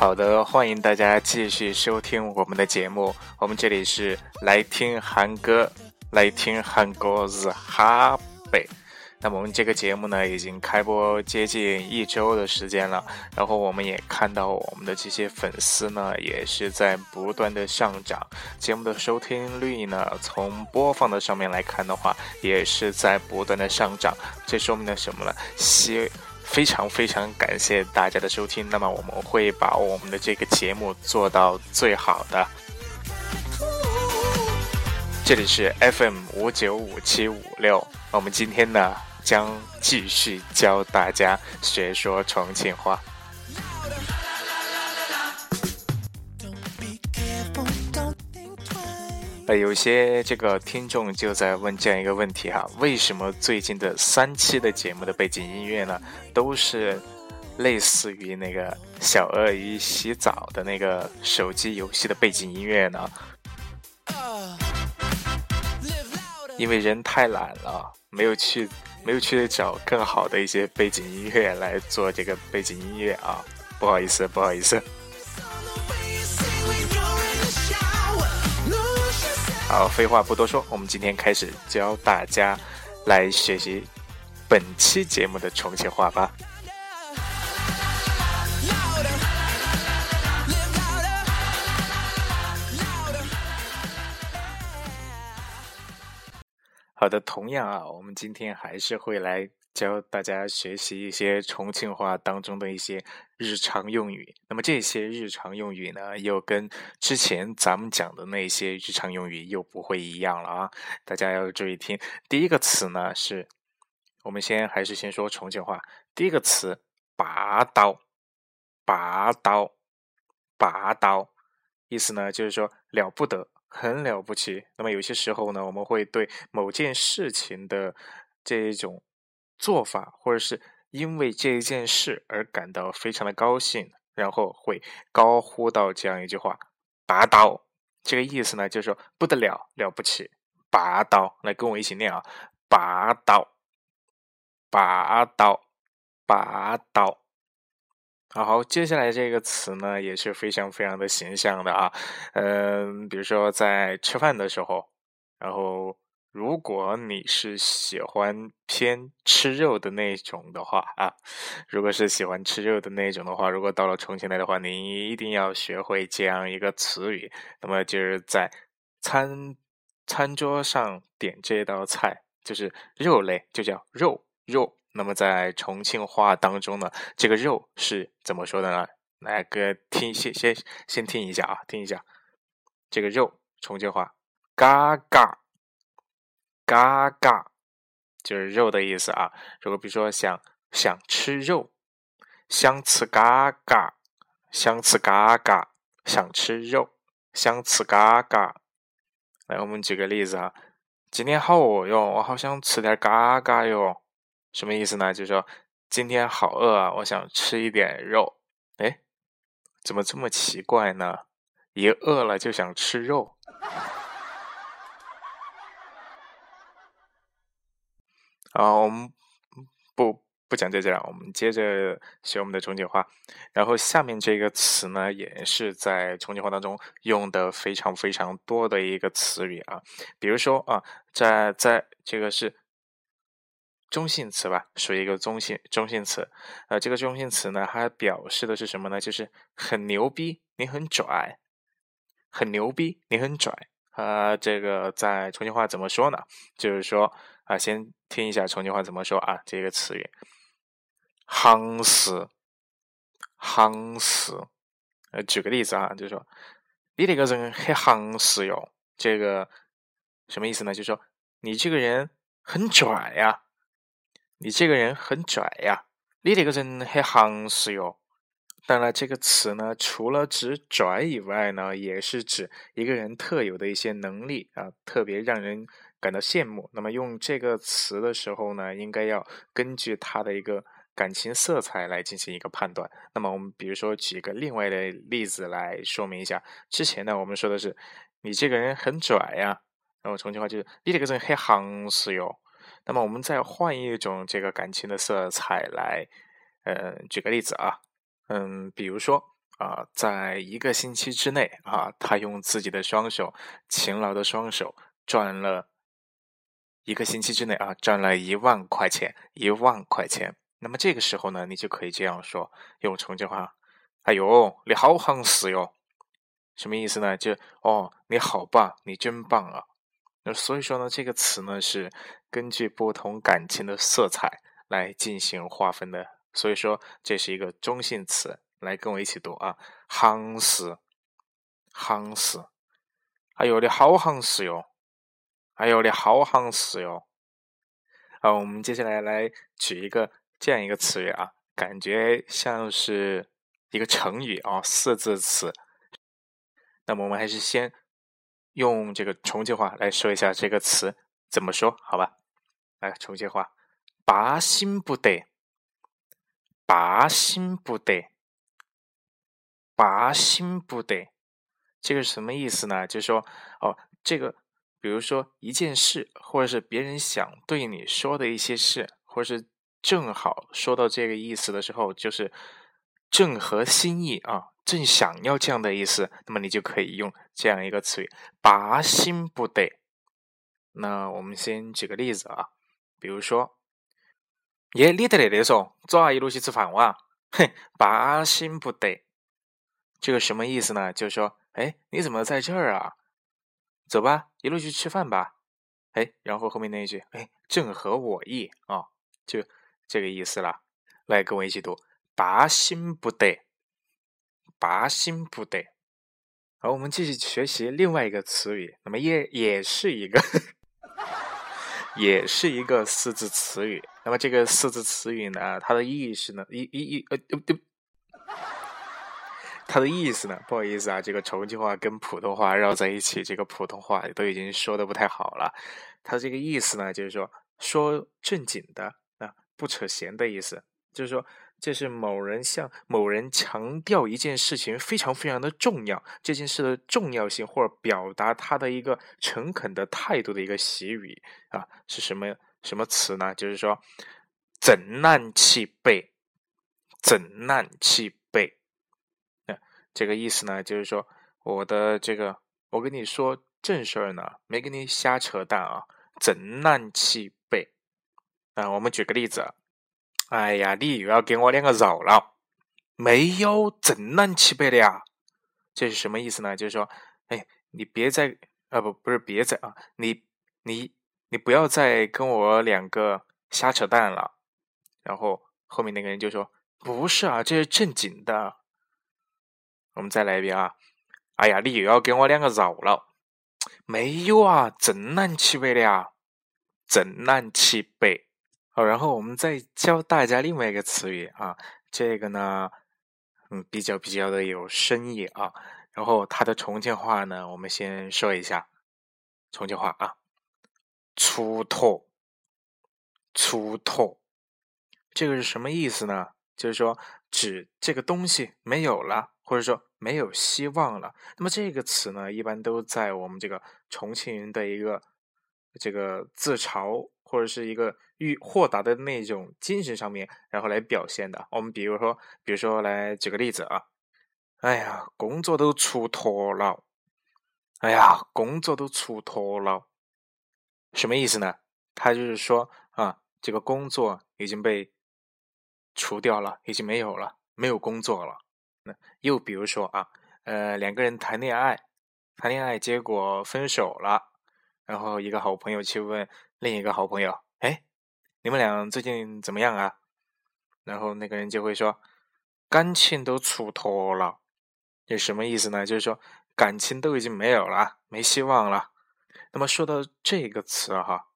好的，欢迎大家继续收听我们的节目。我们这里是来听韩歌，来听韩歌是哈贝。那么我们这个节目呢，已经开播接近一周的时间了，然后我们也看到我们的这些粉丝呢，也是在不断的上涨，节目的收听率呢，从播放的上面来看的话，也是在不断的上涨，这说明了什么呢？希非常非常感谢大家的收听，那么我们会把我们的这个节目做到最好的。这里是 FM 五九五七五六，我们今天呢。将继续教大家学说重庆话。有些这个听众就在问这样一个问题哈：为什么最近的三期的节目的背景音乐呢，都是类似于那个小鳄鱼洗澡的那个手机游戏的背景音乐呢？因为人太懒了，没有去。没有去找更好的一些背景音乐来做这个背景音乐啊，不好意思，不好意思。好，废话不多说，我们今天开始教大家来学习本期节目的重庆话吧。好的，同样啊，我们今天还是会来教大家学习一些重庆话当中的一些日常用语。那么这些日常用语呢，又跟之前咱们讲的那些日常用语又不会一样了啊！大家要注意听。第一个词呢是，我们先还是先说重庆话。第一个词“拔刀”，拔刀，拔刀，意思呢就是说了不得。很了不起。那么有些时候呢，我们会对某件事情的这一种做法，或者是因为这一件事而感到非常的高兴，然后会高呼到这样一句话：“拔刀。”这个意思呢，就是说不得了，了不起，拔刀。来跟我一起念啊：拔刀，拔刀，拔刀。好，接下来这个词呢也是非常非常的形象的啊，嗯，比如说在吃饭的时候，然后如果你是喜欢偏吃肉的那种的话啊，如果是喜欢吃肉的那种的话，如果到了重庆来的话，你一定要学会这样一个词语，那么就是在餐餐桌上点这道菜，就是肉类，就叫肉肉。那么在重庆话当中呢，这个肉是怎么说的呢？来，哥听先先先听一下啊，听一下这个肉重庆话，嘎嘎嘎嘎，就是肉的意思啊。如果比如说想想吃肉，想吃嘎嘎，想吃嘎嘎，想吃肉，想吃嘎嘎。来，我们举个例子啊，今天好饿哟，我好想吃点嘎嘎哟。什么意思呢？就是说今天好饿啊，我想吃一点肉。哎，怎么这么奇怪呢？一饿了就想吃肉。啊，我们不不讲这些了，我们接着学我们的重庆话。然后下面这个词呢，也是在重庆话当中用的非常非常多的一个词语啊。比如说啊，在在这个是。中性词吧，属于一个中性中性词。呃，这个中性词呢，它表示的是什么呢？就是很牛逼，你很拽，很牛逼，你很拽。啊，这个在重庆话怎么说呢？就是说啊，先听一下重庆话怎么说啊，这个词语，夯实，夯实。呃，举个例子啊，就是说你这个人很夯实哟。这个什么意思呢？就是说你这个人很拽呀。你这个人很拽呀！你这个人很行实哟。当然，这个词呢，除了指拽以外呢，也是指一个人特有的一些能力啊，特别让人感到羡慕。那么用这个词的时候呢，应该要根据他的一个感情色彩来进行一个判断。那么我们比如说举个另外的例子来说明一下。之前呢，我们说的是你这个人很拽呀，然后重庆话就是你这个人很行实哟。那么我们再换一种这个感情的色彩来，呃，举个例子啊，嗯，比如说啊，在一个星期之内啊，他用自己的双手，勤劳的双手赚了一个星期之内啊，赚了一万块钱，一万块钱。那么这个时候呢，你就可以这样说，用重庆话：“哎呦，你好行实哟。”什么意思呢？就哦，你好棒，你真棒啊！那所以说呢，这个词呢是根据不同感情的色彩来进行划分的。所以说这是一个中性词，来跟我一起读啊，行实，行实。哎呦，你好行实哟！哎呦，你好行实哟！啊，我们接下来来举一个。这样一个词语啊，感觉像是一个成语啊，四字词。那么我们还是先用这个重庆话来说一下这个词怎么说，好吧？来，重庆话，拔心不得，拔心不得，拔心不得，这个是什么意思呢？就是说，哦，这个，比如说一件事，或者是别人想对你说的一些事，或者是。正好说到这个意思的时候，就是正合心意啊，正想要这样的意思，那么你就可以用这样一个词语“拔心不得”。那我们先举个例子啊，比如说，耶，你在那里说，走啊，一路去吃饭哇，哼，拔心不得。这个什么意思呢？就是说，哎，你怎么在这儿啊？走吧，一路去吃饭吧。哎，然后后面那一句，哎，正合我意啊，就。这个意思了，来跟我一起读“拔心不得”，“拔心不得”。好，我们继续学习另外一个词语，那么也也是一个，也是一个四字词语。那么这个四字词语呢，它的意思呢，一、一、一，呃，对对，它的意思呢，不好意思啊，这个重庆话跟普通话绕在一起，这个普通话都已经说的不太好了。它这个意思呢，就是说说正经的啊。不扯闲的意思，就是说，这是某人向某人强调一件事情非常非常的重要，这件事的重要性，或者表达他的一个诚恳的态度的一个习语啊，是什么什么词呢？就是说，怎难其备，怎难其备。这个意思呢，就是说，我的这个，我跟你说正事儿呢，没跟你瞎扯淡啊，怎难其备。啊，我们举个例子，哎呀，你又要给我两个绕了，没有正南七北的呀？这是什么意思呢？就是说，哎，你别再啊，不，不是别再啊，你你你不要再跟我两个瞎扯淡了。然后后面那个人就说：“不是啊，这是正经的。”我们再来一遍啊！哎呀，你又要给我两个绕了，没有啊，正南七北的呀，正南七北。好，然后我们再教大家另外一个词语啊，这个呢，嗯，比较比较的有深意啊。然后它的重庆话呢，我们先说一下重庆话啊，粗脱，粗脱，这个是什么意思呢？就是说指这个东西没有了，或者说没有希望了。那么这个词呢，一般都在我们这个重庆人的一个这个自嘲。或者是一个欲豁达的那种精神上面，然后来表现的。我们比如说，比如说来举个例子啊，哎呀，工作都出脱了，哎呀，工作都出脱了，什么意思呢？他就是说啊，这个工作已经被除掉了，已经没有了，没有工作了。那又比如说啊，呃，两个人谈恋爱，谈恋爱结果分手了，然后一个好朋友去问。另一个好朋友，哎，你们俩最近怎么样啊？然后那个人就会说，感情都出脱了，这什么意思呢？就是说感情都已经没有了，没希望了。那么说到这个词哈，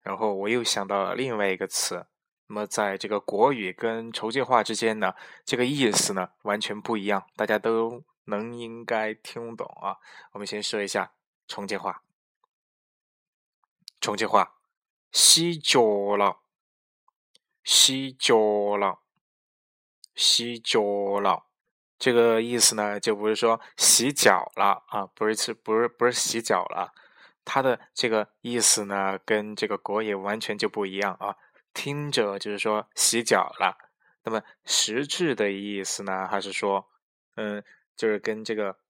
然后我又想到了另外一个词。那么在这个国语跟重庆话之间呢，这个意思呢完全不一样，大家都能应该听懂啊。我们先说一下重庆话，重庆话。洗脚了，洗脚了，洗脚了。这个意思呢，就不是说洗脚了啊，不是是，不是不是洗脚了。它的这个意思呢，跟这个国语完全就不一样啊。听着就是说洗脚了，那么实质的意思呢，还是说，嗯，就是跟这个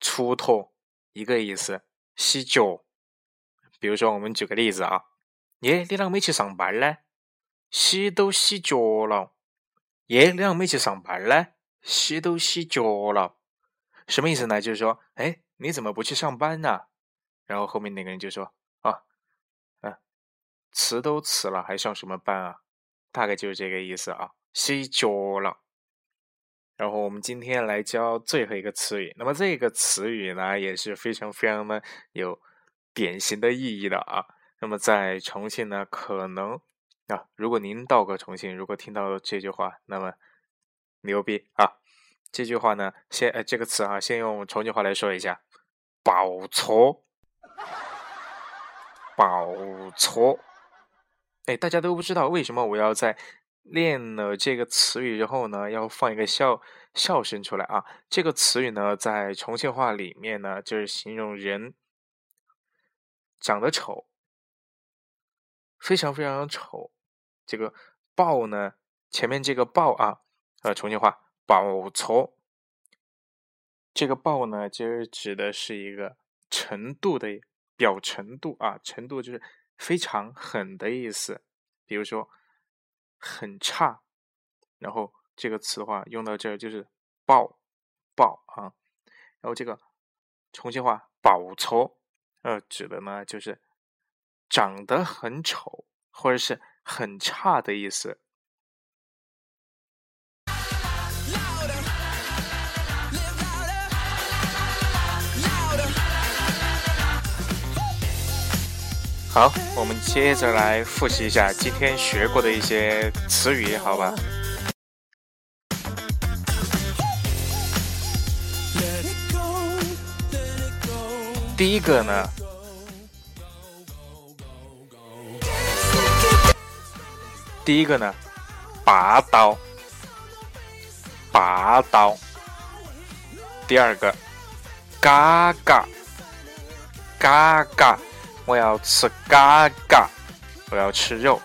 锄头一个意思，洗脚。比如说，我们举个例子啊，耶，你啷个没去上班呢？洗都洗脚了。耶，你啷没去上班呢？洗都洗脚了。什么意思呢？就是说，哎，你怎么不去上班呢？然后后面那个人就说，辞都辞了，还上什么班啊？大概就是这个意思啊，洗脚了。然后我们今天来教最后一个词语，那么这个词语呢，也是非常非常的有。典型的意义的啊，那么在重庆呢，可能啊，如果您到过重庆，如果听到这句话，那么牛逼啊！这句话呢，先呃这个词啊，先用重庆话来说一下，爆错，爆错。哎，大家都不知道为什么我要在练了这个词语之后呢，要放一个笑笑声出来啊？这个词语呢，在重庆话里面呢，就是形容人。长得丑，非常非常丑。这个“暴”呢，前面这个“暴”啊，呃，重庆话“暴错”。这个“暴”呢，其实指的是一个程度的表程度啊，程度就是非常狠的意思。比如说很差，然后这个词的话用到这儿就是“爆爆”啊。然后这个重庆话“爆丑”。呃，指的呢就是长得很丑或者是很差的意思。好，我们接着来复习一下今天学过的一些词语，好吧？第一个呢，第一个呢，拔刀，拔刀。第二个，嘎嘎，嘎嘎，我要吃嘎嘎，我要吃肉。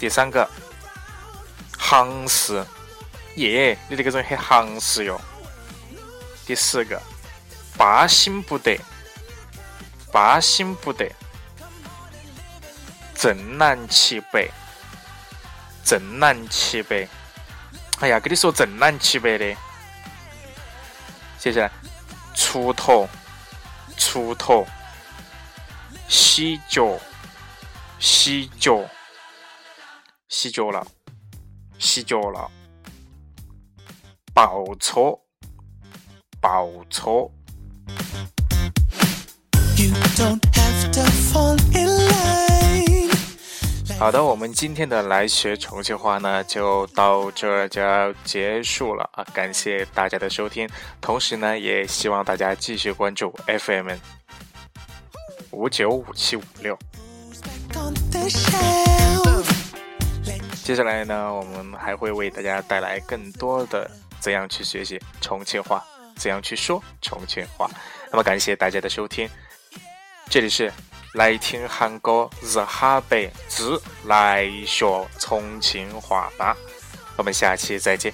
第三个，行实，耶，你这个人很行实哟。第四个。八心不得，八心不得，正南七北，正南七北。哎呀，跟你说正南七北的。接下来，锄头，锄头，洗脚，洗脚，洗脚了，洗脚了。报错，报错。好的，我们今天的来学重庆话呢，就到这就要结束了啊！感谢大家的收听，同时呢，也希望大家继续关注 FM 五九五七五六。接下来呢，我们还会为大家带来更多的怎样去学习重庆话，怎样去说重庆话。那么，感谢大家的收听。这里是来听韩哥日哈白之来学重庆话吧，我们下期再见。